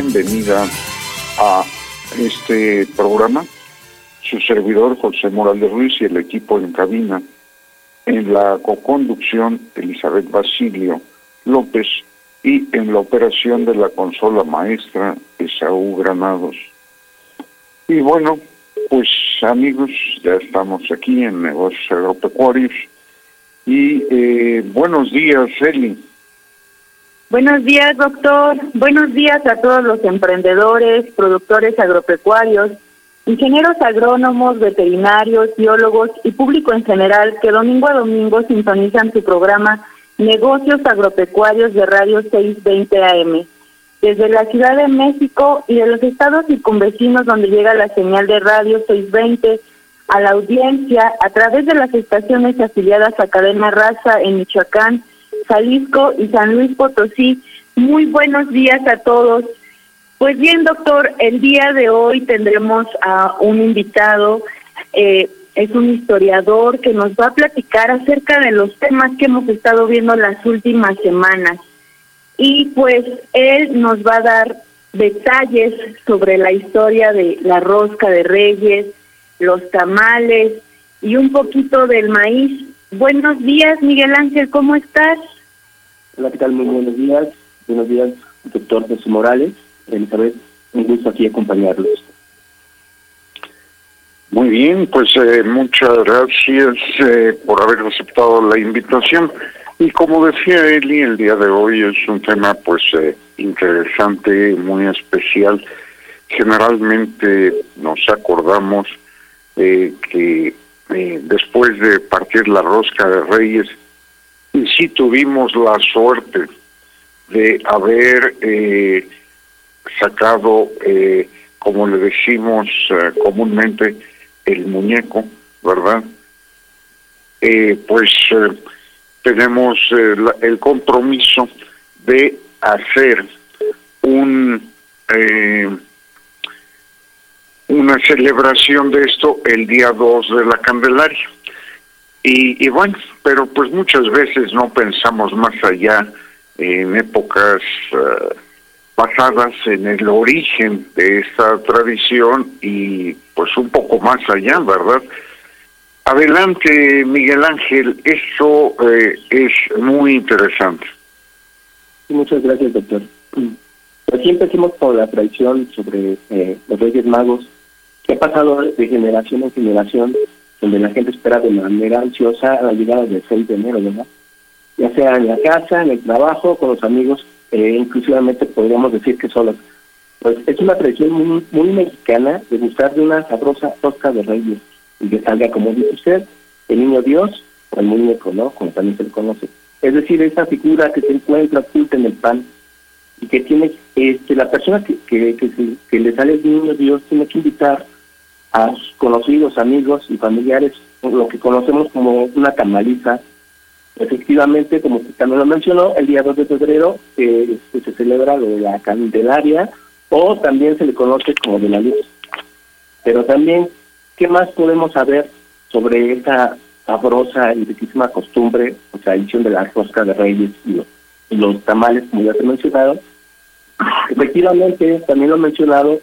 Bienvenida a este programa. Su servidor José Morales Ruiz y el equipo en cabina. En la coconducción Elizabeth Basilio López y en la operación de la consola maestra Esaú Granados. Y bueno, pues amigos, ya estamos aquí en Negocios Agropecuarios. Y eh, buenos días, Eli. Buenos días, doctor. Buenos días a todos los emprendedores, productores agropecuarios, ingenieros agrónomos, veterinarios, biólogos y público en general que domingo a domingo sintonizan su programa Negocios Agropecuarios de Radio 620 AM. Desde la Ciudad de México y de los estados circunvecinos donde llega la señal de Radio 620 a la audiencia a través de las estaciones afiliadas a Cadena Raza en Michoacán, Jalisco y San Luis Potosí. Muy buenos días a todos. Pues bien, doctor, el día de hoy tendremos a un invitado, eh, es un historiador que nos va a platicar acerca de los temas que hemos estado viendo las últimas semanas. Y pues él nos va a dar detalles sobre la historia de la rosca de reyes, los tamales y un poquito del maíz. Buenos días, Miguel Ángel, ¿cómo estás? Hola, ¿qué tal? Muy buenos días. Buenos días, doctor Jesús Morales. Elizabeth, un gusto aquí acompañarlos. Muy bien, pues eh, muchas gracias eh, por haber aceptado la invitación. Y como decía Eli, el día de hoy es un tema pues eh, interesante, muy especial. Generalmente nos acordamos que después de partir la rosca de Reyes, y sí tuvimos la suerte de haber eh, sacado, eh, como le decimos eh, comúnmente, el muñeco, ¿verdad? pues tenemos el compromiso de hacer un una celebración de esto el día 2 de la Candelaria. Y, bueno, pero pues muchas veces no pensamos más allá en épocas uh, pasadas en el origen de esta tradición y pues un poco más allá, ¿verdad? Adelante, Miguel Ángel, eso eh, es muy interesante. Muchas gracias, doctor. Pues sí empecemos con la tradición sobre eh, los Reyes Magos, que ha pasado de generación en generación donde la gente espera de manera ansiosa la llegada del 6 de enero, ¿verdad? Ya sea en la casa, en el trabajo, con los amigos, eh, inclusivamente podríamos decir que solos. Pues es una tradición muy, mexicana de buscar de una sabrosa tosca de reyes y que salga, como dice usted, el niño Dios o el muñeco, ¿no? Como también se le conoce. Es decir, esa figura que se encuentra oculta en el pan y que tiene, este, la persona que, que le sale el niño Dios tiene que invitar a sus conocidos, amigos y familiares, lo que conocemos como una camaliza. Efectivamente, como también lo mencionó, el día 2 de febrero eh, se celebra lo de la Candelaria o también se le conoce como de la luz. Pero también, ¿qué más podemos saber sobre esta sabrosa y riquísima costumbre o tradición de la rosca de reyes y los, y los tamales, como ya te he mencionado. Efectivamente, también lo he mencionado,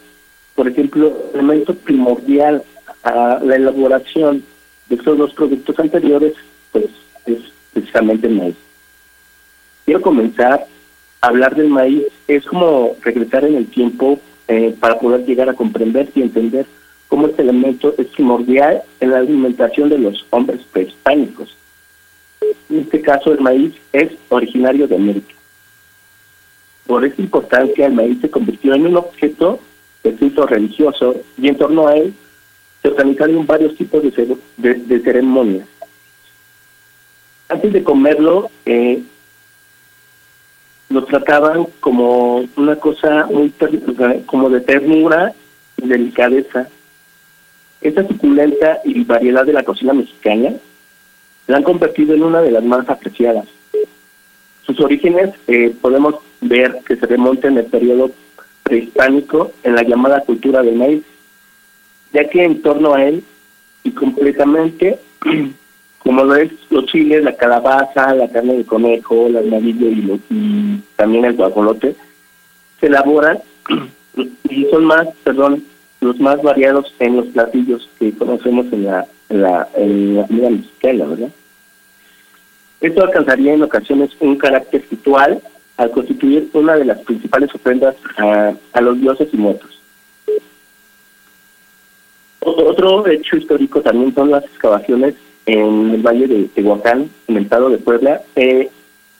por ejemplo, el elemento primordial a la elaboración de estos dos productos anteriores, pues es precisamente el maíz. Quiero comenzar a hablar del maíz, es como regresar en el tiempo eh, para poder llegar a comprender y entender cómo este elemento es primordial en la alimentación de los hombres prehispánicos. En este caso, el maíz es originario de América. Por esta importancia, el maíz se convirtió en un objeto culto religioso y en torno a él se organizaron varios tipos de, de, ceremonias. Antes de comerlo, eh, lo trataban como una cosa muy como de ternura y delicadeza esta suculenta y variedad de la cocina mexicana la han convertido en una de las más apreciadas. Sus orígenes eh, podemos ver que se remontan el periodo prehispánico en la llamada cultura del maíz, ya que en torno a él y completamente, como lo es los chiles, la calabaza, la carne de conejo, la armadillo y, y también el guajolote, se elaboran y son más, perdón, los más variados en los platillos que conocemos en la, en la, en la ¿verdad? Esto alcanzaría en ocasiones un carácter ritual al constituir una de las principales ofrendas a, a los dioses y muertos. Otro hecho histórico también son las excavaciones en el valle de Tehuacán, en el estado de Puebla. Eh,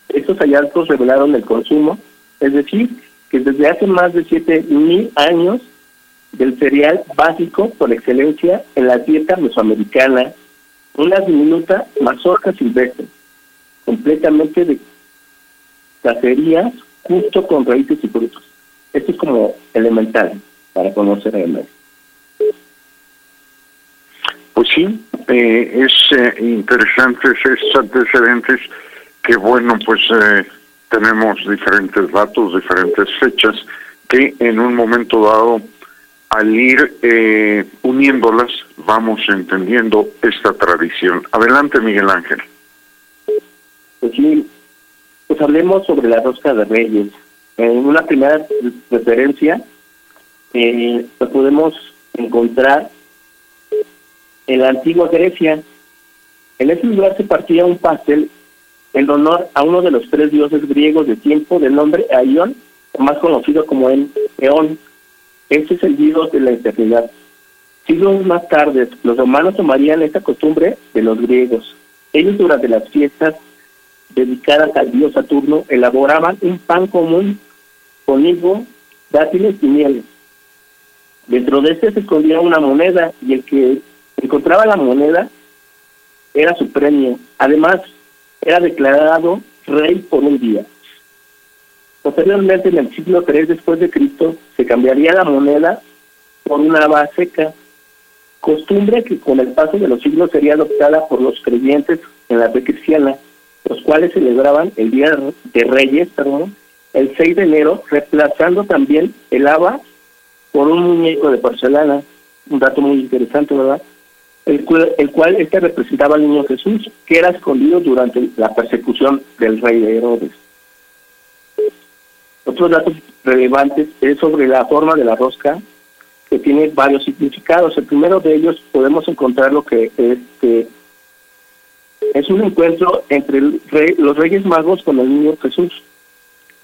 estos hallazgos revelaron el consumo, es decir, que desde hace más de siete mil años del cereal básico por excelencia en la dieta mesoamericana, una diminuta mazorca silvestre, completamente de cacerías, justo con raíces y frutos. Esto es como elemental para conocer el maíz. Pues sí, eh, es eh, interesante estos antecedentes que bueno, pues eh, tenemos diferentes datos, diferentes fechas que en un momento dado al ir eh, uniéndolas, vamos entendiendo esta tradición. Adelante, Miguel Ángel. Pues sí, pues hablemos sobre la rosca de reyes. En una primera referencia, eh, lo podemos encontrar en la antigua Grecia. En ese lugar se partía un pastel en honor a uno de los tres dioses griegos de tiempo de nombre Aion, más conocido como el Eón este es el dios de la eternidad. Siglos más tarde, los romanos tomarían esta costumbre de los griegos. Ellos durante las fiestas dedicadas al dios Saturno elaboraban un pan común con higo, dátiles y miel. Dentro de este se escondía una moneda y el que encontraba la moneda era su premio. Además, era declarado rey por un día. Posteriormente, en el siglo III después de Cristo, se cambiaría la moneda por una haba seca, costumbre que con el paso de los siglos sería adoptada por los creyentes en la fe cristiana, los cuales celebraban el Día de Reyes, perdón, el 6 de enero, reemplazando también el haba por un muñeco de porcelana, un dato muy interesante, ¿verdad? El cual, el este representaba al niño Jesús, que era escondido durante la persecución del rey de Herodes. Otros datos relevantes es sobre la forma de la rosca, que tiene varios significados. El primero de ellos podemos encontrar lo que este es un encuentro entre los Reyes Magos con el niño Jesús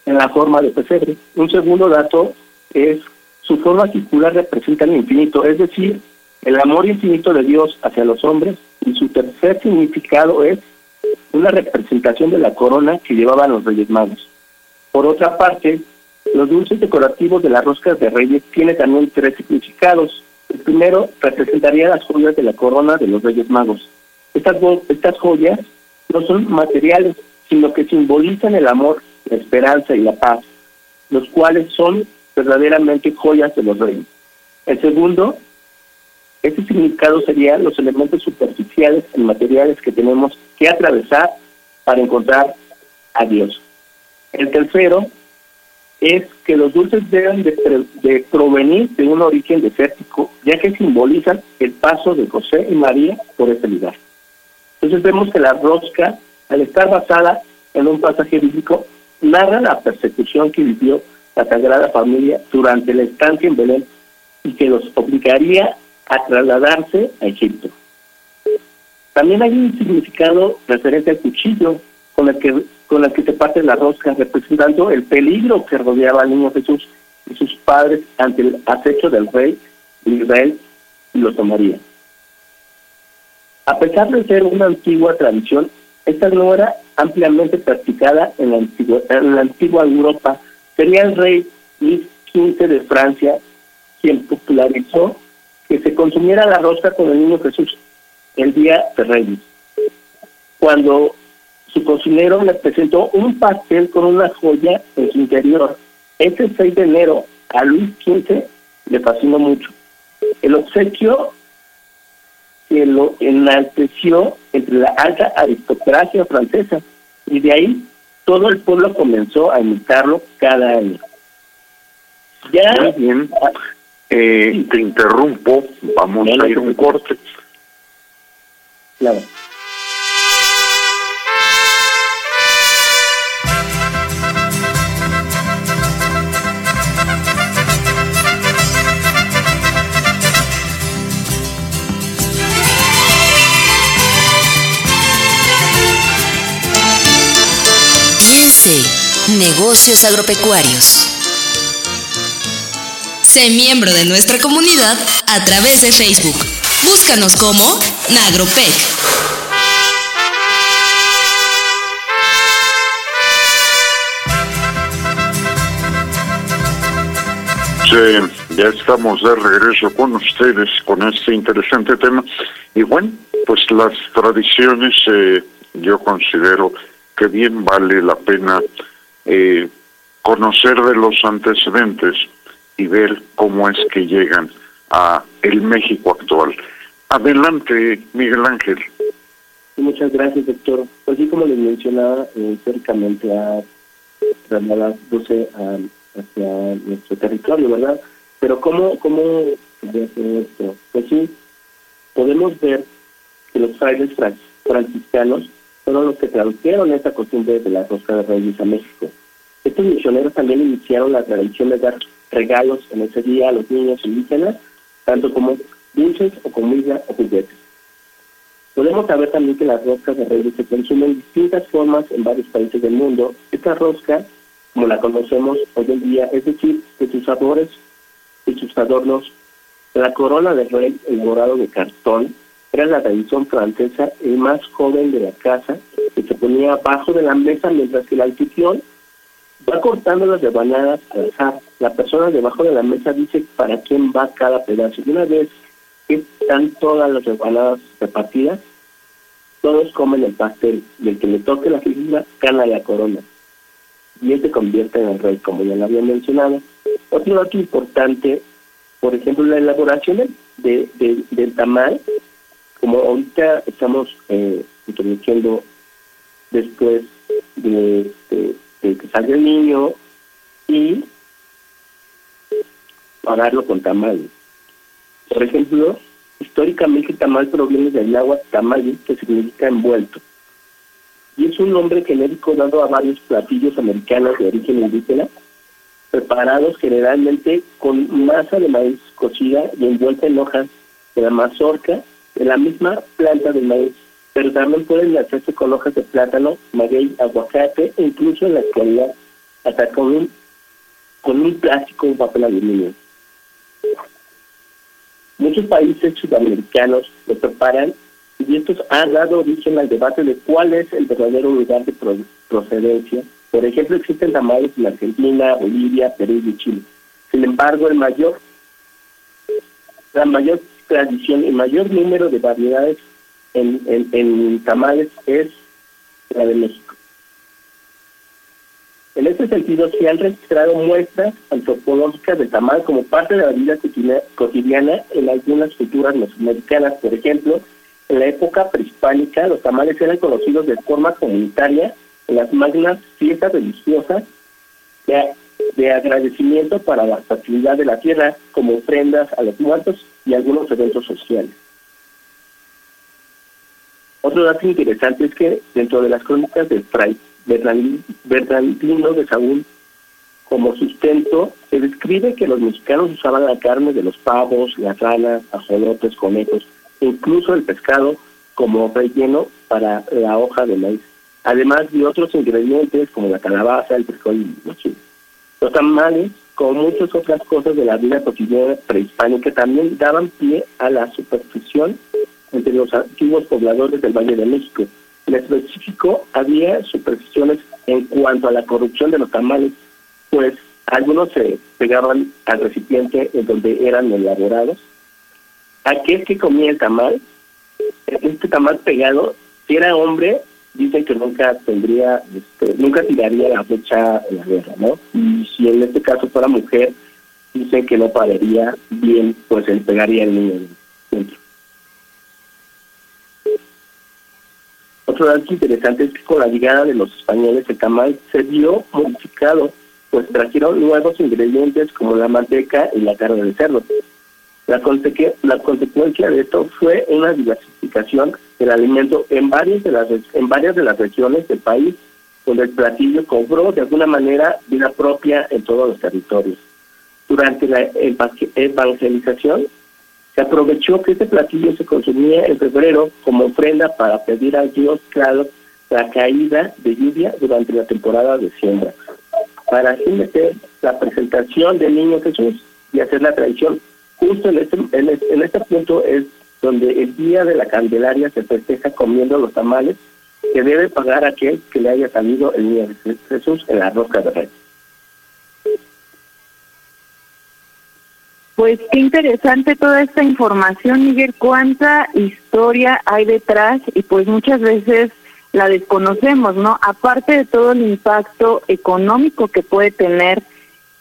en la forma de pesebre. Un segundo dato es su forma circular representa el infinito, es decir, el amor infinito de Dios hacia los hombres. Y su tercer significado es una representación de la corona que llevaban los Reyes Magos. Por otra parte, los dulces decorativos de las roscas de reyes tienen también tres significados. El primero representaría las joyas de la corona de los Reyes Magos. Estas, estas joyas no son materiales, sino que simbolizan el amor, la esperanza y la paz, los cuales son verdaderamente joyas de los reyes. El segundo, este significado sería los elementos superficiales y materiales que tenemos que atravesar para encontrar a Dios. El tercero es que los dulces deben de, provenir de un origen desértico, ya que simbolizan el paso de José y María por ese lugar. Entonces vemos que la rosca, al estar basada en un pasaje bíblico, narra la persecución que vivió la Sagrada Familia durante la estancia en Belén y que los obligaría a trasladarse a Egipto. También hay un significado referente al cuchillo con el que con el que se parte la rosca, representando el peligro que rodeaba al niño Jesús y sus padres ante el acecho del rey de Israel y los tomaría. A pesar de ser una antigua tradición, esta no era ampliamente practicada en la antigua, Europa. Sería el rey Luis XV de Francia quien popularizó que se consumiera la rosca con el niño Jesús el día de Reyes. Cuando su cocinero le presentó un pastel con una joya en su interior. Este 6 de enero a Luis XV le fascinó mucho. El obsequio que lo enalteció entre la alta aristocracia francesa y de ahí todo el pueblo comenzó a imitarlo cada año. Ya, Muy bien. Eh, te interrumpo, vamos a ir un corte. Claro. Negocios Agropecuarios. Sé miembro de nuestra comunidad a través de Facebook. Búscanos como Nagropec. Sí, ya estamos de regreso con ustedes con este interesante tema. Y bueno, pues las tradiciones eh, yo considero que bien vale la pena eh, conocer de los antecedentes y ver cómo es que llegan a el México actual. Adelante, Miguel Ángel. Muchas gracias, doctor. Pues sí, como les mencionaba, eh, cercamente a trasladándose a, hacia nuestro territorio, ¿verdad? Pero ¿cómo, cómo esto? Pues sí, podemos ver que los frailes franciscanos fueron los que tradujeron esta costumbre de la rosca de reyes a México. Estos misioneros también iniciaron la tradición de dar regalos en ese día a los niños indígenas, tanto como dulces o comida o juguetes. Podemos saber también que las roscas de reyes se consumen en distintas formas en varios países del mundo. Esta rosca, como la conocemos hoy en día, es decir, que sus sabores y sus adornos, la corona de rey elaborado de cartón, era la tradición francesa el más joven de la casa, que se ponía abajo de la mesa mientras que el anfitrión va cortando las rebanadas al azar. La persona debajo de la mesa dice para quién va cada pedazo. Y una vez que están todas las rebanadas repartidas, todos comen el pastel y el que le toque la figura gana la corona. Y él se convierte en el rey, como ya lo había mencionado. Otro dato importante, por ejemplo, la elaboración de, del tamal como ahorita estamos eh, introduciendo después de, que salga el niño y pagarlo con tamales. Por ejemplo, históricamente tamal proviene del agua tamal, que significa envuelto. Y es un nombre genérico dado a varios platillos americanos de origen indígena, preparados generalmente con masa de maíz cocida y envuelta en hojas de la mazorca de la misma planta de maíz, pero también pueden hacerse con hojas de plátano, maguey, aguacate incluso en la actualidad hasta con un, con un plástico o papel aluminio. Muchos países sudamericanos lo preparan y esto ha dado origen al debate de cuál es el verdadero lugar de procedencia. Por ejemplo, existen tamales en Argentina, Bolivia, Perú y Chile. Sin embargo, el mayor, la mayor tradición y mayor número de variedades en, en, tamales es la de México. En este sentido, se han registrado muestras antropológicas del tamal como parte de la vida cotidiana en algunas culturas mesoamericanas. Por ejemplo, en la época prehispánica, los tamales eran conocidos de forma comunitaria en las magnas fiestas religiosas que de agradecimiento para la fertilidad de la tierra como ofrendas a los muertos y algunos eventos sociales. Otro dato interesante es que dentro de las crónicas de Fray Bernardino de Saúl, como sustento, se describe que los mexicanos usaban la carne de los pavos, las ranas, ajolotes, conejos, incluso el pescado como relleno para la hoja de maíz, además de otros ingredientes como la calabaza, el frijol y los chiles. Los tamales, como muchas otras cosas de la vida cotidiana prehispánica, también daban pie a la superstición entre los antiguos pobladores del Valle de México. En específico, había supersticiones en cuanto a la corrupción de los tamales, pues algunos se pegaban al recipiente en donde eran elaborados. Aquel que comía el tamal, este tamal pegado, si era hombre, dicen que nunca tendría, este, nunca tiraría la flecha en la guerra, ¿no? Y si en este caso fuera mujer, dicen que no pararía bien, pues él pegaría el niño. Otro dato interesante es que con la llegada de los españoles el tamal se vio modificado, pues trajeron nuevos ingredientes como la manteca y la carne de cerdo. La, la consecuencia de esto fue una diversificación del alimento en varias de las en varias de las regiones del país, donde el platillo cobró de alguna manera vida propia en todos los territorios. Durante la evangelización, se aprovechó que este platillo se consumía en febrero como ofrenda para pedir a Dios claro la caída de lluvia durante la temporada de siembra, para así meter la presentación del niño Jesús y hacer la tradición. Justo en este, en este punto es donde el día de la Candelaria se festeja comiendo los tamales que debe pagar aquel que le haya salido el niño Jesús en la rosca de rey. Pues qué interesante toda esta información, Miguel, cuánta historia hay detrás y pues muchas veces la desconocemos, ¿no? Aparte de todo el impacto económico que puede tener,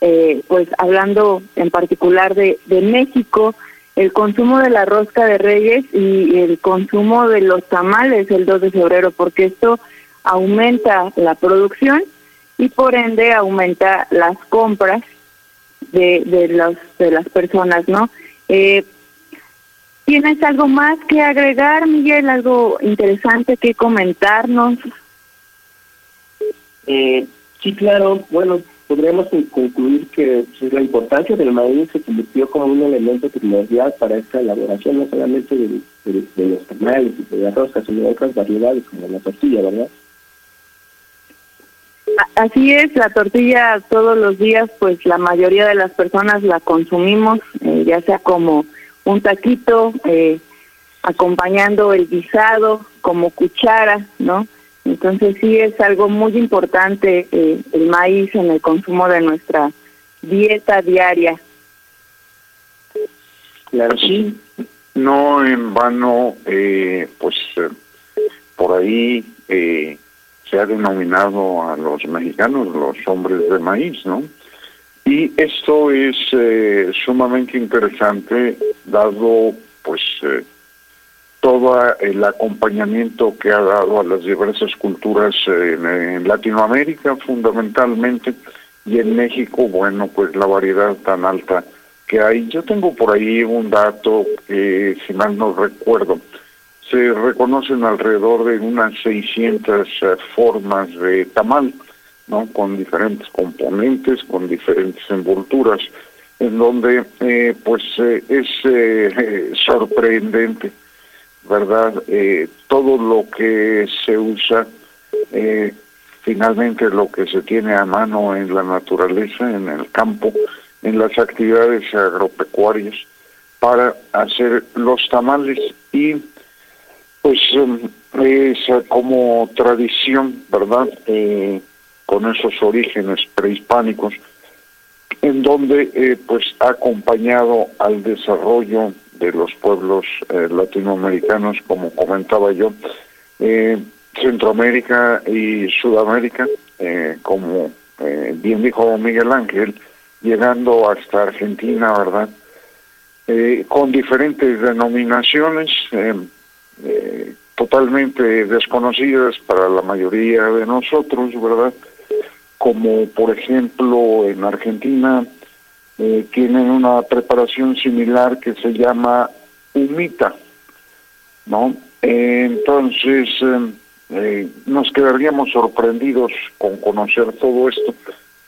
eh, pues hablando en particular de, de México, el consumo de la rosca de reyes y el consumo de los tamales el 2 de febrero, porque esto aumenta la producción y por ende aumenta las compras de, de, los, de las personas, ¿no? Eh, ¿Tienes algo más que agregar, Miguel? ¿Algo interesante que comentarnos? Eh, sí, claro. Bueno, podríamos concluir que pues, la importancia del maíz se convirtió como un elemento primordial para esta elaboración, no solamente de, los tamales y de las roscas, sino de otras variedades como la tortilla, ¿verdad? Así es, la tortilla todos los días, pues la mayoría de las personas la consumimos, eh, ya sea como un taquito, eh, acompañando el guisado, como cuchara, ¿no? Entonces sí es algo muy importante eh, el maíz en el consumo de nuestra dieta diaria. Claro, sí, no en vano, eh, pues eh, por ahí eh, se ha denominado a los mexicanos los hombres de maíz, ¿no? Y esto es eh, sumamente interesante dado pues eh, todo el acompañamiento que ha dado a las diversas culturas en, Latinoamérica fundamentalmente y en México, bueno, pues la variedad tan alta que hay. Yo tengo por ahí un dato que, si mal no recuerdo, se reconocen alrededor de unas 600 eh, formas de tamal, ¿no? Con diferentes componentes, con diferentes envolturas, en donde, eh, pues, eh, es sorprendente ¿verdad? Eh, todo lo que se usa, eh, finalmente lo que se tiene a mano en la naturaleza, en el campo, en las actividades agropecuarias, para hacer los tamales y pues em, es como tradición, ¿verdad? Eh, con esos orígenes prehispánicos, en donde pues ha acompañado al desarrollo de los pueblos eh, latinoamericanos, como comentaba yo, eh, Centroamérica y Sudamérica, eh, como bien dijo Miguel Ángel, llegando hasta Argentina, ¿verdad? con diferentes denominaciones totalmente desconocidas para la mayoría de nosotros, ¿verdad? como por ejemplo en Argentina eh, tienen una preparación similar que se llama humita, ¿no? entonces eh, nos quedaríamos sorprendidos con conocer todo esto,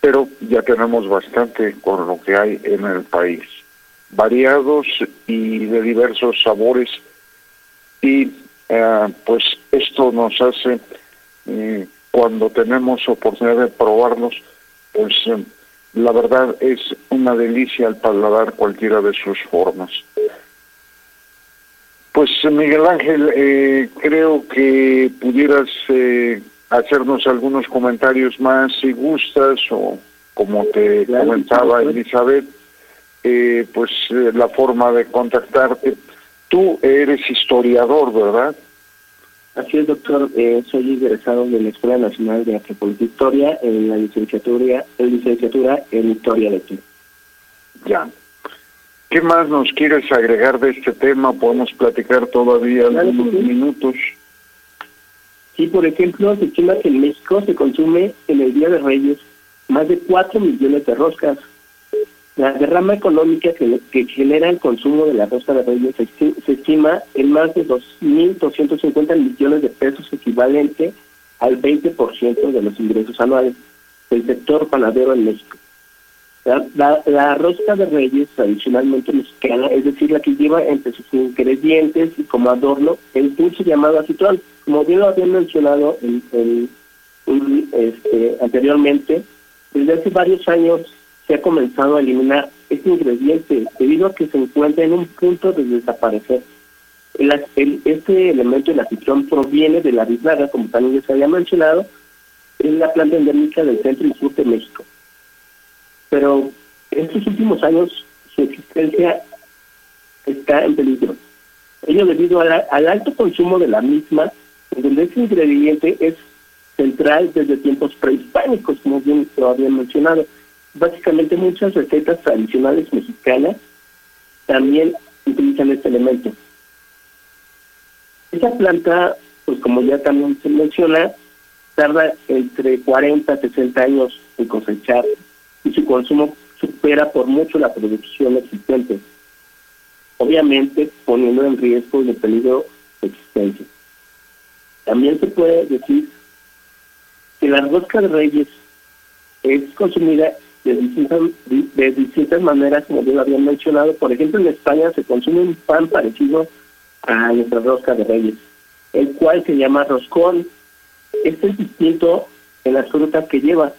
pero ya tenemos bastante con lo que hay en el país, variados y de diversos sabores, y eh, pues esto nos hace, eh, cuando tenemos oportunidad de probarlos, pues la verdad es una delicia al paladar cualquiera de sus formas. Pues Miguel Ángel, eh, creo que pudieras eh, hacernos algunos comentarios más si gustas o como te comentaba Elizabeth, eh, pues la forma de contactarte. Tú eres historiador, ¿verdad? Así es, doctor. soy egresado de la Escuela Nacional de Antropología e Historia en la licenciatura, en licenciatura en Historia de Chile. Ya. ¿Qué más nos quieres agregar de este tema? Podemos platicar todavía algunos minutos. Sí, por ejemplo, se estima que en México se consume en el Día de Reyes más de 4 millones de roscas. La derrama económica que, que genera el consumo de la rosca de reyes se, estima en más de 2.250 millones de pesos, equivalente al 20% de los ingresos anuales del sector panadero en México. La, rosca de reyes tradicionalmente mexicana, es decir, la que lleva entre sus ingredientes y como adorno el dulce llamado acitón. Como bien lo había mencionado en, este, anteriormente, desde hace varios años se ha comenzado a eliminar este ingrediente debido a que se encuentra en un punto de desaparecer. El, este elemento, el acitrón, proviene de la biznaga, como también se había mencionado, es la planta endémica del centro y sur de México pero en estos últimos años su existencia está en peligro. Ello debido al alto consumo de la misma, donde ese ingrediente es central desde tiempos prehispánicos, como bien lo había mencionado. Básicamente muchas recetas tradicionales mexicanas también utilizan este elemento. Esa planta, pues como ya también se menciona, tarda entre 40 a 60 años en cosechar y su consumo supera por mucho la producción existente, obviamente poniendo en riesgo el peligro de existencia. También se puede decir que la rosca de reyes es consumida de distintas, de distintas maneras, como yo lo había mencionado. Por ejemplo, en España se consume un pan parecido a nuestra rosca de reyes, el cual se llama roscón. Este es distinto en las frutas que lleva,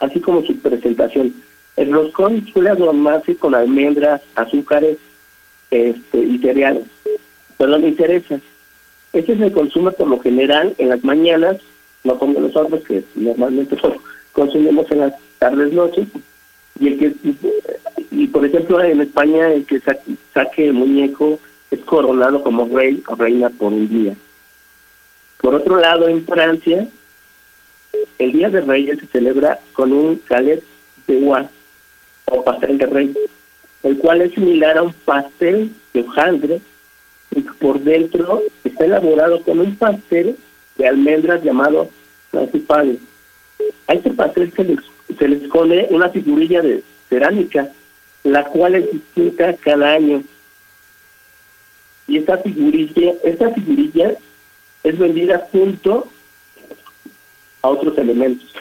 así como su presentación. El roscón suele adornarse con almendras, azúcares este, y cereales, perdón, y cerezas. Este se consume por lo general en las mañanas, no como nosotros que normalmente consumimos en las tardes, noches, y el que y por ejemplo en España el que saque el muñeco es coronado como rey o reina por un día. Por otro lado, en Francia, el Día de Reyes se celebra con un galet de ua o pastel de rey, el cual es similar a un pastel de hojaldre y por dentro está elaborado con un pastel de almendras llamado principal. A este pastel se le, se le esconde una figurilla de cerámica, la cual es distinta cada año. Y esta figurilla, esta figurilla es vendida junto a otros elementos.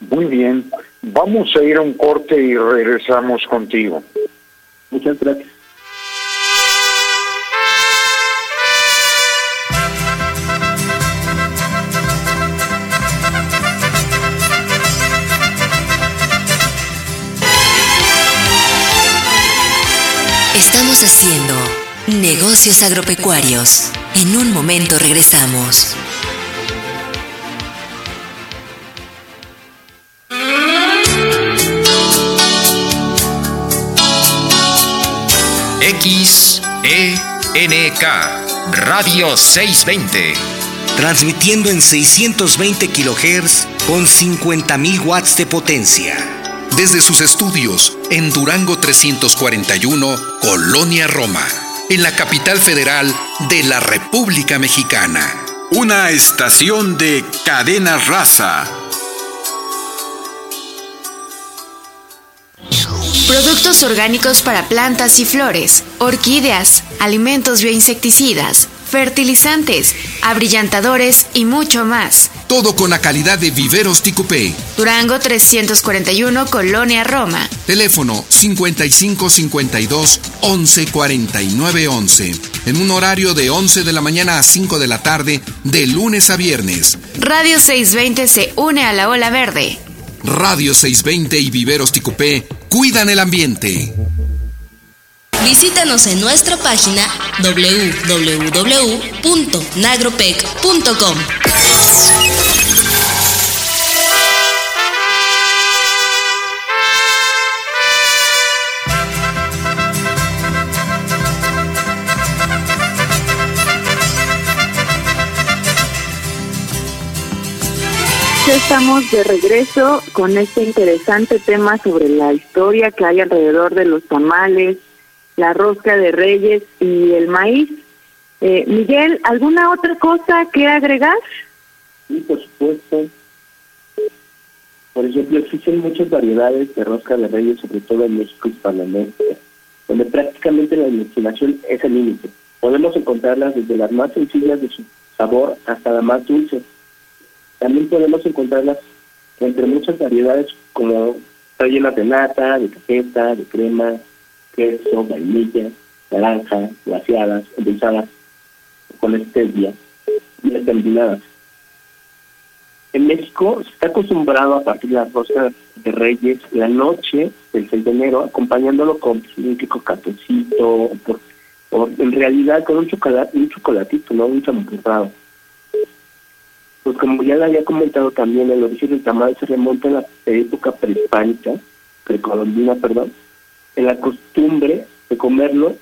Muy bien, vamos a ir a un corte y regresamos contigo. Muchas gracias. Estamos haciendo negocios agropecuarios. En un momento regresamos. XENK Radio 620. Transmitiendo en 620 kHz con 50.000 watts de potencia desde sus estudios en Durango 341, Colonia Roma, en la capital federal de la República Mexicana. Una estación de cadena raza. Productos orgánicos para plantas y flores, orquídeas, alimentos bioinsecticidas fertilizantes, abrillantadores y mucho más. Todo con la calidad de Viveros Ticupé. Durango 341, Colonia Roma. Teléfono 5552 11 49 11. En un horario de 11 de la mañana a 5 de la tarde, de lunes a viernes. Radio 620 se une a la ola verde. Radio 620 y Viveros Ticupé cuidan el ambiente. Visítanos en nuestra página www.nagropec.com. Estamos de regreso con este interesante tema sobre la historia que hay alrededor de los tamales, la rosca de reyes y el maíz. Eh, Miguel, ¿alguna otra cosa que agregar? Sí, por supuesto. Por ejemplo, existen muchas variedades de rosca de reyes, sobre todo en México Hispanoamérica, donde prácticamente la imaginación es el límite. Podemos encontrarlas desde las más sencillas de su sabor hasta las más dulces. También podemos encontrarlas entre muchas variedades como rellenas de nata, de cajeta, de crema, queso, vainilla, naranja, glaciadas, endulzadas con stevia y determinadas. En México se está acostumbrado a partir de la rosca de Reyes la noche del 6 de enero, acompañándolo con un rico cafecito, o en realidad con un chocolate, un chocolatito, no un champurrado. Pues como ya le había comentado también, el origen del tamal se remonta a la época prehispánica, precolombina, perdón, en la costumbre de comerlo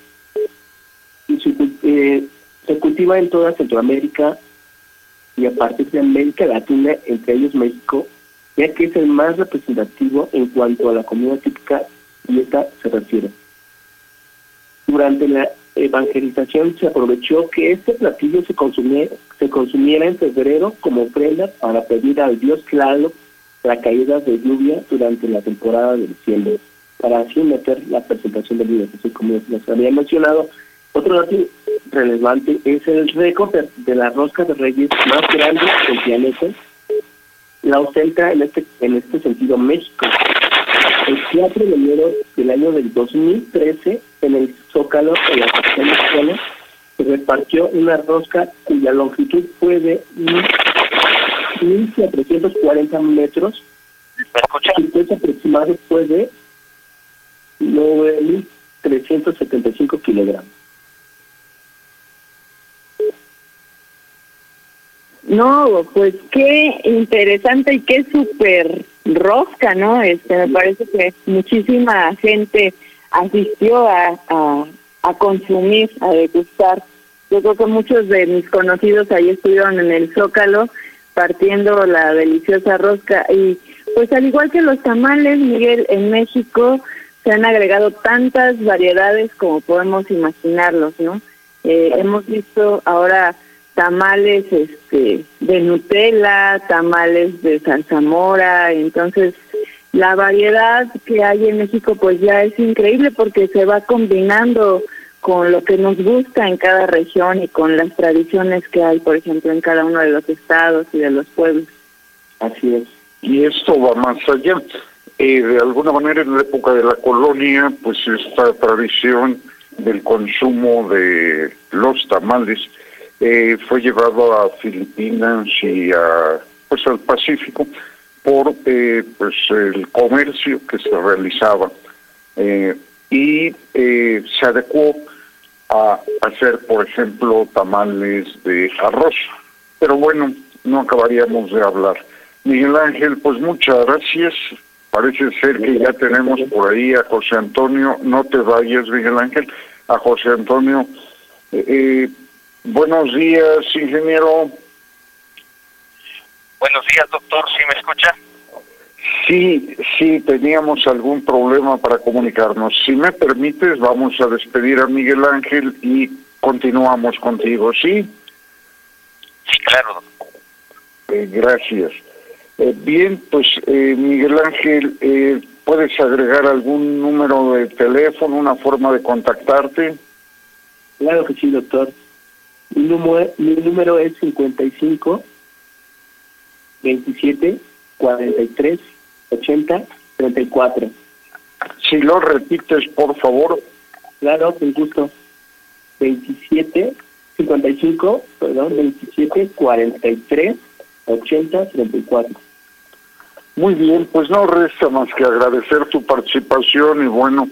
y eh, se cultiva en toda Centroamérica y a partir de América Latina, entre ellos México, ya que es el más representativo en cuanto a la comida típica y esta se refiere. Durante la evangelización se aprovechó que este platillo se consumiera, se consumiera en febrero como ofrenda para pedir al dios Tlaloc la caída de lluvia durante la temporada de diciembre para así meter la presentación del video, así como les había mencionado. Otro dato relevante es el récord de, la rosca de reyes más grande del planeta. La ostenta en este, en este sentido México. El 4 de enero del año del 2013, en el Zócalo de la capital mexicana, se repartió una rosca cuya longitud fue de 1.440 metros. Su peso aproximado fue de 9.375 kilogramos. No, pues qué interesante y qué súper rosca, ¿no? Este, me parece que muchísima gente asistió a, a, a consumir, a degustar. Yo creo que muchos de mis conocidos ahí estuvieron en el Zócalo partiendo la deliciosa rosca y pues al igual que los tamales, Miguel, en México se han agregado tantas variedades como podemos imaginarlos, ¿no? Eh, hemos visto ahora tamales este, de Nutella, tamales de zarzamora, entonces la variedad que hay en México pues ya es increíble porque se va combinando con lo que nos gusta en cada región y con las tradiciones que hay, por ejemplo, en cada uno de los estados y de los pueblos. Así es. Y esto va más allá. Eh, de alguna manera en la época de la colonia, pues esta tradición del consumo de los tamales eh, fue llevado a Filipinas y a pues al Pacífico por eh, pues el comercio que se realizaba y se adecuó a hacer por ejemplo tamales de arroz. Pero bueno no acabaríamos de hablar. Miguel Ángel pues muchas gracias Parece ser que ya tenemos por ahí a José Antonio, no te vayas, Miguel Ángel, a José Antonio. Eh, eh, buenos días, ingeniero. Buenos días, doctor, ¿sí me escucha? Sí, sí, teníamos algún problema para comunicarnos. Si me permites, vamos a despedir a Miguel Ángel y continuamos contigo, ¿sí? Sí, claro. Eh, gracias. Eh, bien, pues eh, Miguel Ángel, eh, ¿Puedes agregar algún número de teléfono, una forma de contactarte? Claro que sí, doctor. Mi número, mi número es 55 27 43 80 34. Si lo repites, por favor. Claro, con gusto. 27 55, perdón, 27 43 80 34. Muy bien, pues no resta más que agradecer tu participación y bueno,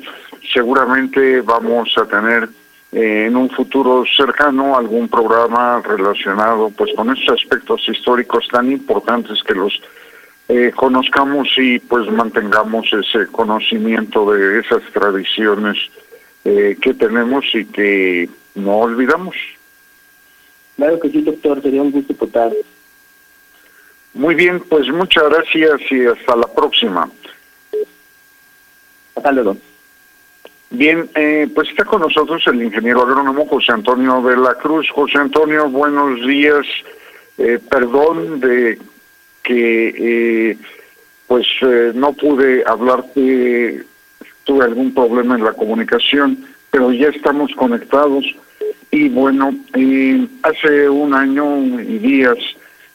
seguramente vamos a tener eh, en un futuro cercano algún programa relacionado pues con estos aspectos históricos tan importantes que los eh, conozcamos y pues mantengamos ese conocimiento de esas tradiciones eh, que tenemos y que no olvidamos. Claro que sí, doctor, sería un gusto total. Muy bien, pues muchas gracias y hasta la próxima. Hasta luego. Bien, eh, pues está con nosotros el ingeniero agrónomo José Antonio de la Cruz. José Antonio, buenos días. Eh, perdón de que eh, pues eh, no pude hablarte, tuve algún problema en la comunicación, pero ya estamos conectados. Y bueno, eh, hace un año y días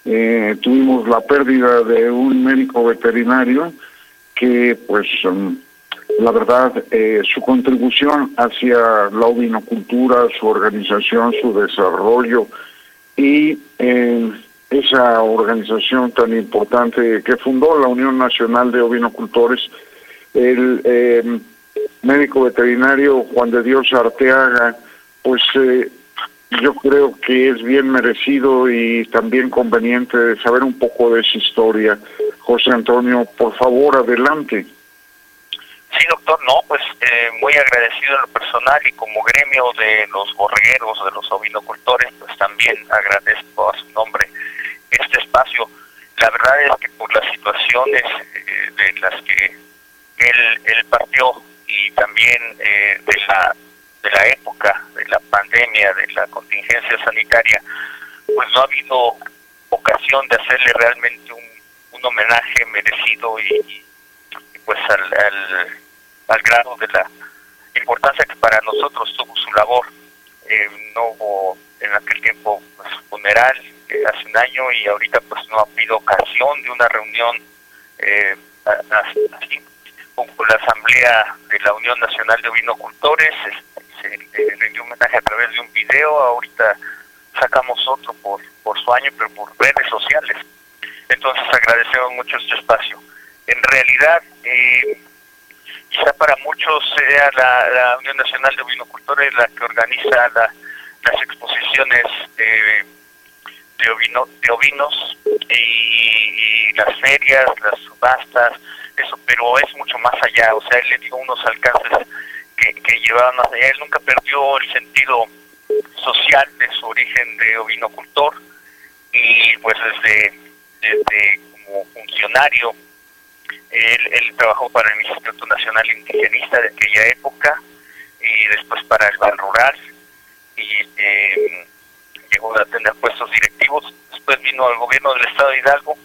eh, tuvimos la pérdida de un médico veterinario que pues um, la verdad eh, su contribución hacia la ovinocultura, su organización, su desarrollo y eh, esa organización tan importante que fundó la Unión Nacional de Ovinocultores, el eh, médico veterinario Juan de Dios Arteaga, pues eh, yo creo que es bien merecido y también conveniente saber un poco de su historia. José Antonio, por favor, adelante. Sí, doctor, no, pues eh, muy agradecido en lo personal y como gremio de los borregueros, de los ovinocultores, pues también agradezco a su nombre este espacio. La verdad es que por las situaciones eh, de las que él, él partió y también eh, de la de la época de la pandemia, de la contingencia sanitaria, pues no ha habido ocasión de hacerle realmente un, homenaje merecido y, pues al, al, grado de la importancia que para nosotros tuvo su labor. Eh, no hubo en aquel tiempo pues, funeral eh, hace un año y ahorita pues no ha habido ocasión de una reunión eh, así con la asamblea de la Unión Nacional de Vinocultores se le rindió un homenaje a través de un video, ahorita sacamos otro por, por su año, pero por redes sociales. Entonces agradecemos mucho este espacio. En realidad, eh, quizá para muchos sea la, la, Unión Nacional de Vinocultores la que organiza la, las exposiciones de, de, ovino, de ovinos y, y, las ferias, las subastas, eso, pero es mucho más allá, o sea, él le dio unos alcances que, que llevaban más allá. Él nunca perdió el sentido social de su origen de ovinocultor y pues desde, desde como funcionario él, él trabajó para el Instituto Nacional Indigenista de aquella época y después para el Ban Rural y eh, llegó a tener puestos directivos. Después vino al gobierno del Estado de Hidalgo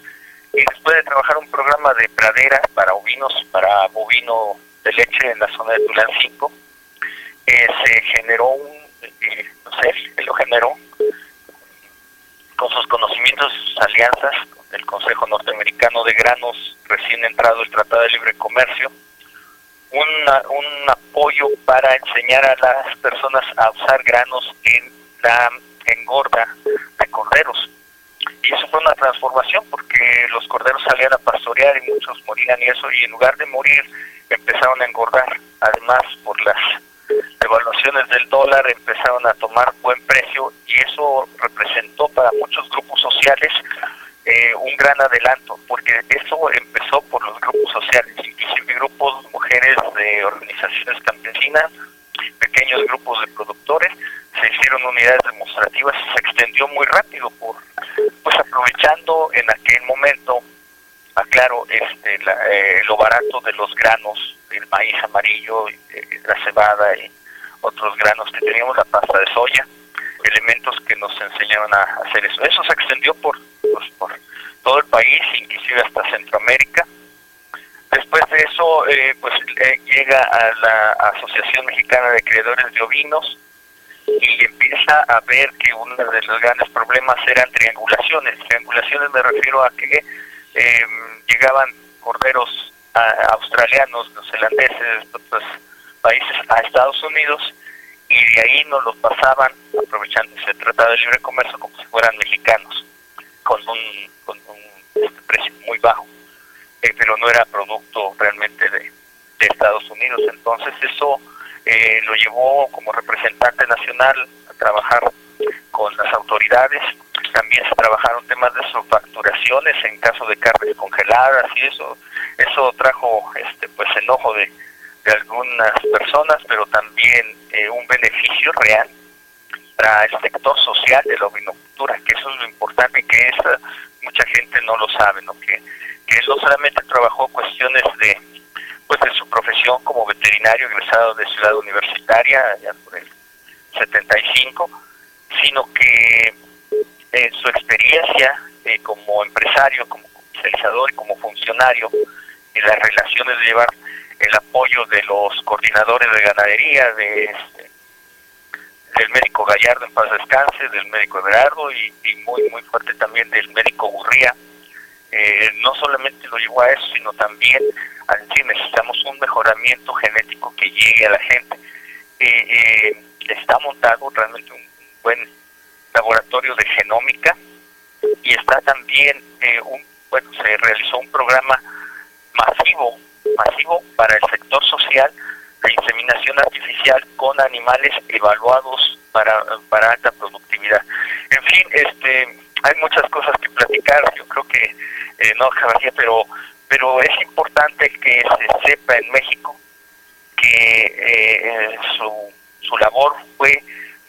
y después de trabajar un programa de praderas para ovinos, para bovino de leche en la zona de Tulancingo, eh, se generó un, eh, no sé, lo generó con sus conocimientos, sus alianzas, con el Consejo Norteamericano de Granos, recién entrado el Tratado de Libre Comercio, una, un apoyo para enseñar a las personas a usar granos en la engorda de corderos. Y eso fue una transformación porque los corderos salían a pastorear y muchos morían y eso, y en lugar de morir, empezaron a engordar. Además, por las evaluaciones del dólar, empezaron a tomar buen precio y eso representó para muchos grupos sociales eh, un gran adelanto, porque eso empezó por los grupos sociales, inclusive grupos, mujeres de organizaciones campesinas, pequeños grupos de productores, se hicieron unidades demostrativas y se extendió muy rápido por pues aprovechando en aquel momento aclaro este la, eh, lo barato de los granos el maíz amarillo eh, la cebada y otros granos que teníamos la pasta de soya elementos que nos enseñaron a hacer eso. Eso se extendió por pues, por todo el país inclusive hasta Centroamérica Después de eso, eh, pues eh, llega a la Asociación Mexicana de Creadores de Ovinos y empieza a ver que uno de los grandes problemas eran triangulaciones. Triangulaciones me refiero a que em, llegaban corderos australianos, neozelandeses, de otros países a Estados Unidos y de ahí nos los pasaban, aprovechando ese tratado de libre comercio, como si fueran mexicanos, con un, con un precio muy bajo. Eh, pero no era producto realmente de, Estados Unidos. Entonces eso eh, lo llevó como representante nacional a trabajar con las autoridades. También se trabajaron temas de subfacturaciones en caso de carnes congeladas y eso eso trajo este pues enojo de, de algunas personas, pero también eh, un beneficio real para el sector social de la ovinocultura, que eso es lo importante que esa, mucha gente no lo sabe, ¿no? que que él no solamente trabajó cuestiones de pues de su profesión como veterinario egresado de Ciudad Universitaria ya por el 75, sino que en su experiencia eh, como empresario, como comercializador y como funcionario, en las relaciones de llevar el apoyo de los coordinadores de ganadería, de del médico Gallardo en paz descanse, del médico Everardo y, y muy muy fuerte también del médico Gurría, eh, no solamente lo llevó a eso, sino también a decir necesitamos un mejoramiento genético que llegue a la gente. Eh, eh, está montado realmente un buen laboratorio de genómica y está también un bueno se realizó un programa masivo masivo para el sector social de inseminación artificial con animales evaluados para para alta productividad. En fin este hay muchas cosas que platicar yo creo que eh, no Javier, pero pero es importante que se sepa en México que eh, su, su labor fue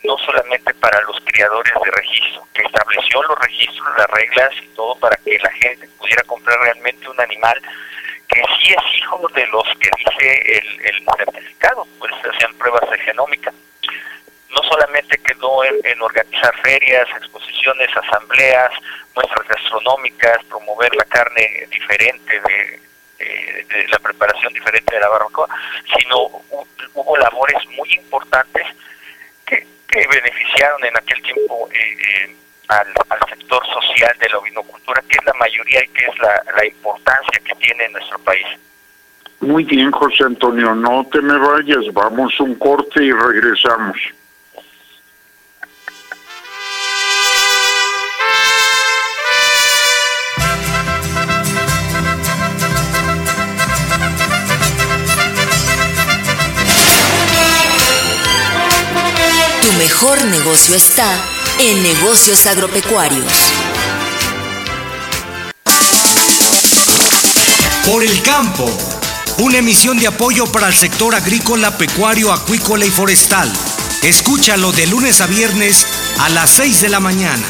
no solamente para los criadores de registro, que estableció los registros, las reglas y todo para que la gente pudiera comprar realmente un animal que sí es hijo de los que dice el, el certificado, pues hacían pruebas de genómica. No solamente quedó en organizar ferias, exposiciones, asambleas, muestras gastronómicas, promover la carne diferente de, la preparación diferente de la barbacoa, sino hubo labores muy importantes que, beneficiaron en aquel tiempo eh, eh, al, sector social de la ovinocultura, que es la mayoría y que es la, la importancia que tiene en nuestro país. Muy bien, José Antonio, no te me vayas, vamos un corte y regresamos. mejor negocio está en negocios agropecuarios. Por el campo. Una emisión de apoyo para el sector agrícola, pecuario, acuícola y forestal. Escúchalo de lunes a viernes a las 6 de la mañana.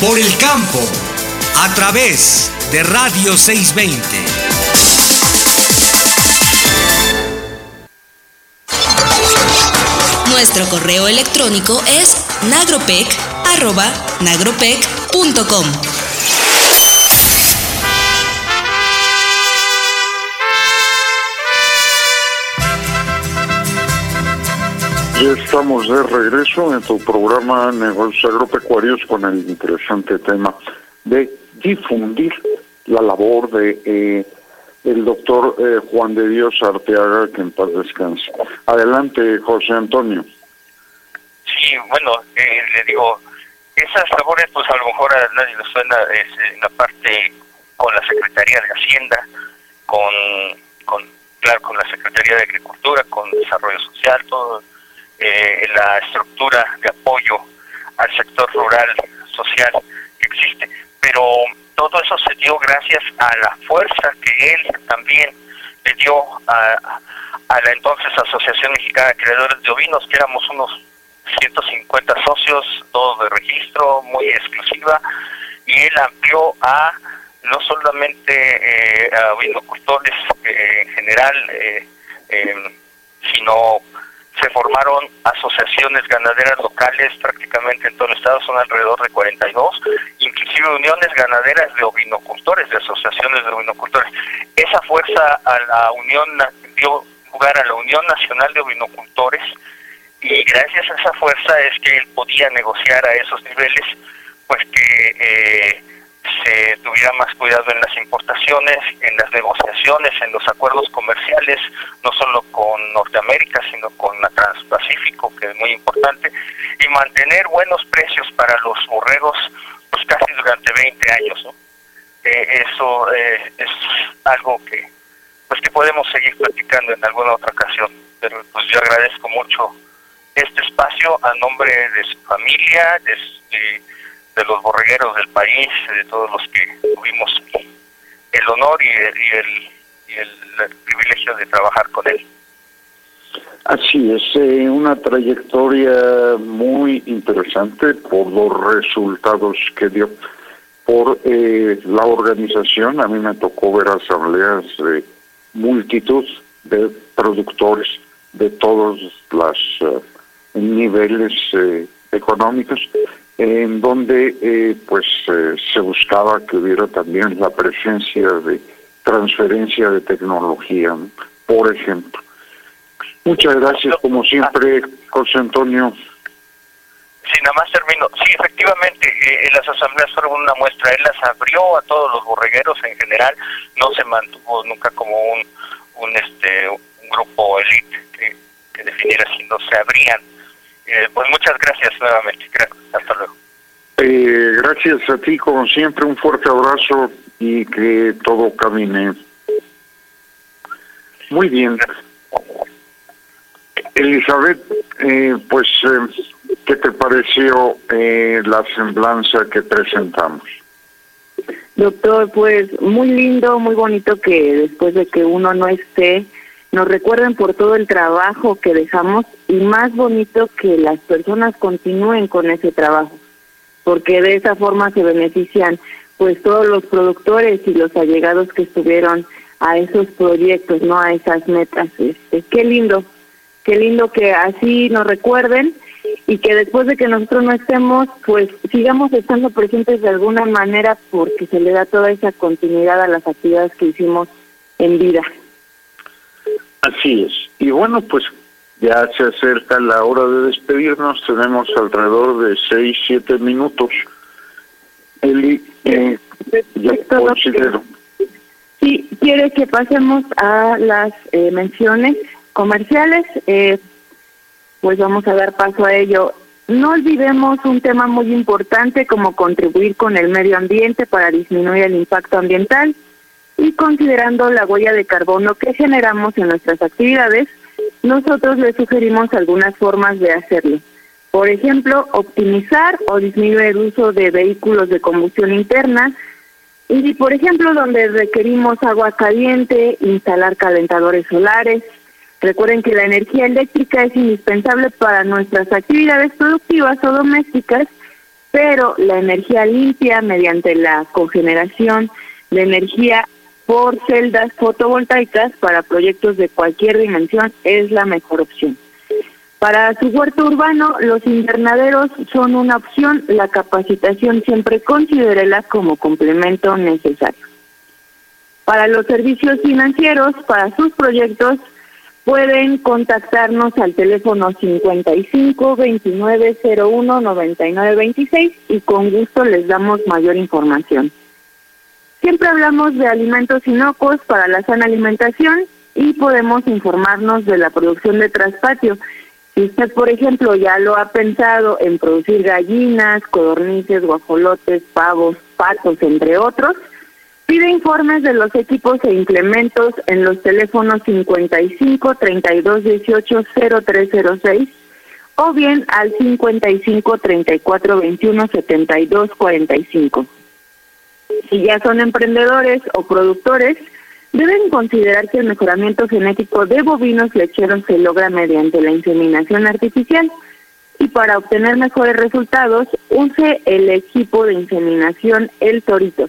Por el campo. A través de Radio 620. Nuestro correo electrónico es nagropec.nagropec.com. Ya estamos de regreso en tu programa Negocios Agropecuarios con el interesante tema de difundir la labor de eh, el doctor eh, Juan de Dios Arteaga, que en paz descanse. Adelante, José Antonio. Sí, bueno, eh, le digo, esas labores, pues a lo mejor a nadie le suena, es en la parte con la Secretaría de Hacienda, con, con claro, con la Secretaría de Agricultura, con Desarrollo Social, todo, eh, la estructura de apoyo al sector rural social que existe. Pero todo eso se dio gracias a la fuerza que él también le dio a, a la entonces Asociación Mexicana de Creadores de Ovinos, que éramos unos 150 socios, todos de registro, muy exclusiva, y él amplió a no solamente eh, a eh, en general, eh, em, sino se formaron asociaciones ganaderas locales prácticamente en todo el estado, son alrededor de 42, inclusive uniones ganaderas de ovinocultores, de asociaciones de ovinocultores. esa fuerza a la unión dio lugar a la Unión Nacional de Ovinocultores y gracias a esa fuerza es que él podía negociar a esos niveles pues que eh, se tuviera más cuidado en las importaciones, en las negociaciones, en los acuerdos comerciales, no solo con Norteamérica, sino con la Transpacífico, que es muy importante, y mantener buenos precios para los borregos pues casi durante 20 años. Eh, eso eh, es algo que pues que podemos seguir platicando en alguna otra ocasión. Pero pues yo agradezco mucho este espacio a nombre de su familia, de, los borregueros del país, de todos los que tuvimos el honor y el, y el, privilegio de trabajar con él. Así es, eh, una trayectoria muy interesante por los resultados que dio por eh, la organización. A mí me tocó ver asambleas de multitud de productores de todos los eh, niveles eh, económicos en donde eh, pues se buscaba que hubiera también la presencia de transferencia de tecnología por ejemplo muchas gracias como siempre José Antonio Sí, nada más termino. Sí, efectivamente, eh, las asambleas fueron una muestra. Él las abrió a todos los borregueros en general. No se mantuvo nunca como un, un este un grupo elite que, que definiera si no se abrían. Eh, pues muchas gracias nuevamente. Hasta luego. Eh, gracias a ti, como siempre, un fuerte abrazo y que todo camine. Muy bien. Elizabeth, eh, pues eh, ¿Qué te pareció eh, la semblanza que presentamos? Doctor, pues muy lindo, muy bonito que después de que uno no esté, nos recuerden por todo el trabajo que dejamos y más bonito que las personas continúen con ese trabajo, porque de esa forma se benefician pues todos los productores y los allegados que estuvieron a esos proyectos, no a esas metas. Este, qué lindo, qué lindo que así nos recuerden y que después de que nosotros no estemos, pues sigamos estando presentes de alguna manera porque se le da toda esa continuidad a las actividades que hicimos en vida. Así es. Y bueno, pues ya se acerca la hora de despedirnos, tenemos alrededor de seis, siete minutos. Eli, eh, ya considero. Sí, quiere que pasemos a las eh, menciones comerciales. Eh, pues vamos a dar paso a ello. No olvidemos un tema muy importante como contribuir con el medio ambiente para disminuir el impacto ambiental y considerando la huella de carbono que generamos en nuestras actividades, nosotros le sugerimos algunas formas de hacerlo. Por ejemplo, optimizar o disminuir el uso de vehículos de combustión interna y, por ejemplo, donde requerimos agua caliente, instalar calentadores solares, Recuerden que la energía eléctrica es indispensable para nuestras actividades productivas o domésticas, pero la energía limpia mediante la cogeneración de energía por celdas fotovoltaicas para proyectos de cualquier dimensión es la mejor opción. Para su huerto urbano, los invernaderos son una opción, la capacitación siempre considérela como complemento necesario. Para los servicios financieros, para sus proyectos, Pueden contactarnos al teléfono 55 29 01 99 26 y con gusto les damos mayor información. Siempre hablamos de alimentos inocuos para la sana alimentación y podemos informarnos de la producción de traspatio. Si usted, por ejemplo, ya lo ha pensado en producir gallinas, codornices, guajolotes, pavos, patos, entre otros, Pide informes de los equipos e implementos en los teléfonos 55 32 18 0306 o bien al 55 34 21 72 45. Si ya son emprendedores o productores, deben considerar que el mejoramiento genético de bovinos lecheros se logra mediante la inseminación artificial y para obtener mejores resultados use el equipo de inseminación El Torito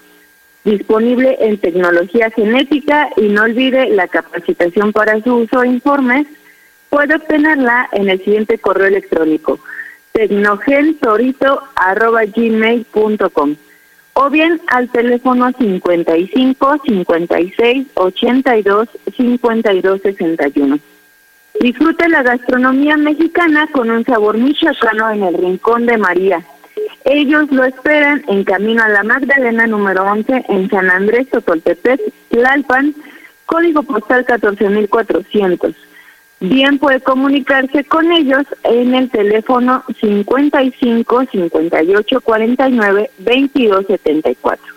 disponible en tecnología genética y no olvide la capacitación para su uso e informes. Puede obtenerla en el siguiente correo electrónico tecnogentorito.gmail.com o bien al teléfono 55 56 82 52 61. Disfrute la gastronomía mexicana con un sabor michoacano en el Rincón de María. Ellos lo esperan en camino a la Magdalena número 11 en San Andrés Totoltepec, Tlalpan, código postal 14400. Bien puede comunicarse con ellos en el teléfono 55 58 49 22 74.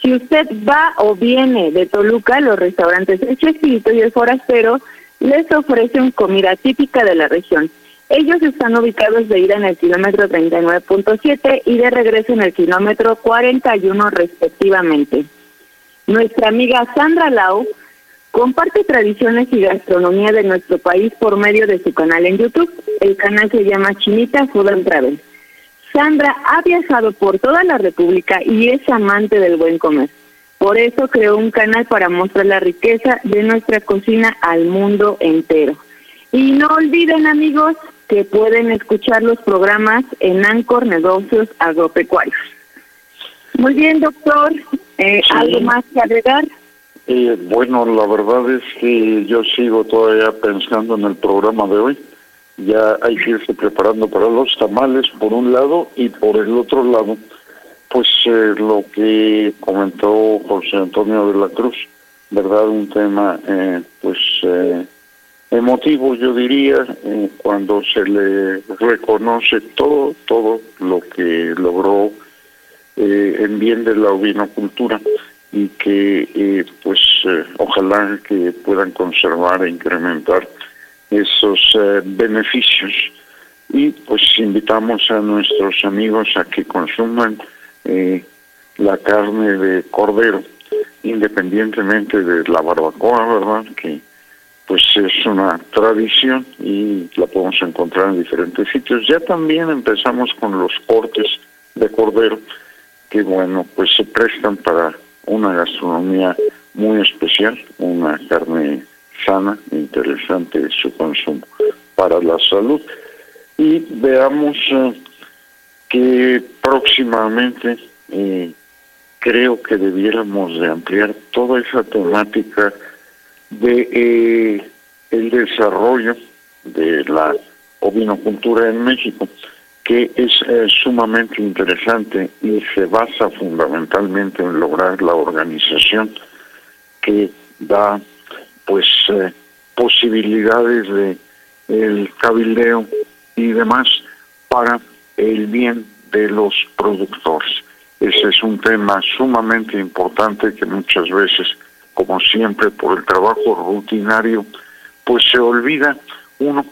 Si usted va o viene de Toluca, los restaurantes El Chespirito y El Forastero les ofrecen comida típica de la región. Ellos están ubicados de ida en el kilómetro 39.7 y de regreso en el kilómetro 41 respectivamente. Nuestra amiga Sandra Lau comparte tradiciones y gastronomía de nuestro país por medio de su canal en YouTube. El canal se llama Chinita Food and Travel. Sandra ha viajado por toda la República y es amante del buen comer. Por eso creó un canal para mostrar la riqueza de nuestra cocina al mundo entero. Y no olviden amigos que pueden escuchar los programas en Ancor Negocios Agropecuarios. Muy bien, doctor. Eh, ¿Algo más que agregar? Eh, bueno, la verdad es que yo sigo todavía pensando en el programa de hoy. Ya hay que irse preparando para los tamales por un lado y por el otro lado pues eh, lo que comentó José Antonio de la Cruz, ¿verdad? Un tema, eh, pues, eh, emotivo, yo diría, cuando se le reconoce todo, todo lo que logró en bien de la ovinocultura y que, pues, ojalá que puedan conservar e incrementar esos beneficios. Y pues invitamos a nuestros amigos a que consuman eh, la carne de cordero, independientemente de la barbacoa, ¿verdad? Que pues es una tradición y la podemos encontrar en diferentes sitios. Ya también empezamos con los cortes de cordero, que bueno, pues se prestan para una gastronomía muy especial, una carne sana, interesante su consumo para la salud. Y veamos eh, que próximamente eh, creo que debiéramos de ampliar toda esa temática de eh, el desarrollo de la ovinocultura en México que es eh, sumamente interesante y se basa fundamentalmente en lograr la organización que da pues posibilidades de el cabildeo y demás para el bien de los productores. Ese es un tema sumamente importante que muchas veces, como siempre, por el trabajo rutinario, pues se olvida uno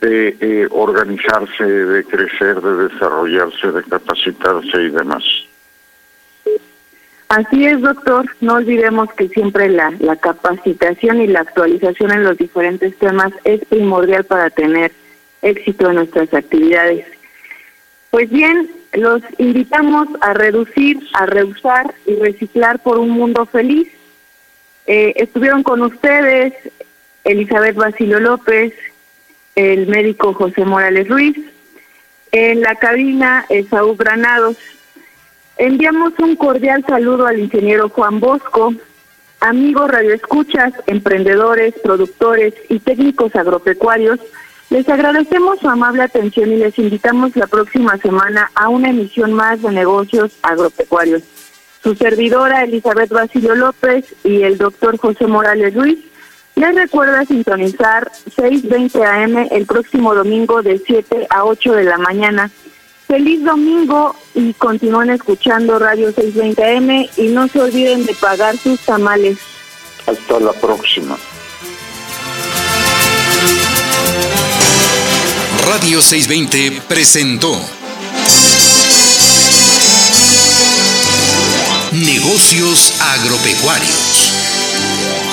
de eh, organizarse, de crecer, de desarrollarse, de capacitarse y demás. Así es, doctor. No olvidemos que siempre la, la capacitación y la actualización en los diferentes temas es primordial para tener éxito en nuestras actividades. Pues bien, los invitamos a reducir, a reusar y reciclar por un mundo feliz. Eh, estuvieron con ustedes Elizabeth Basilio López, el médico José Morales Ruiz, en la cabina Esaú Granados. Enviamos un cordial saludo al ingeniero Juan Bosco, amigos radioescuchas, emprendedores, productores y técnicos agropecuarios les agradecemos su amable atención y les invitamos la próxima semana a una emisión más de negocios agropecuarios. Su servidora Elizabeth Basilio López y el doctor José Morales Ruiz les recuerda sintonizar 6.20 AM el próximo domingo de 7 a 8 de la mañana. Feliz domingo y continúen escuchando Radio 620 AM y no se olviden de pagar sus tamales. Hasta la próxima. Radio 620 presentó Negocios Agropecuarios.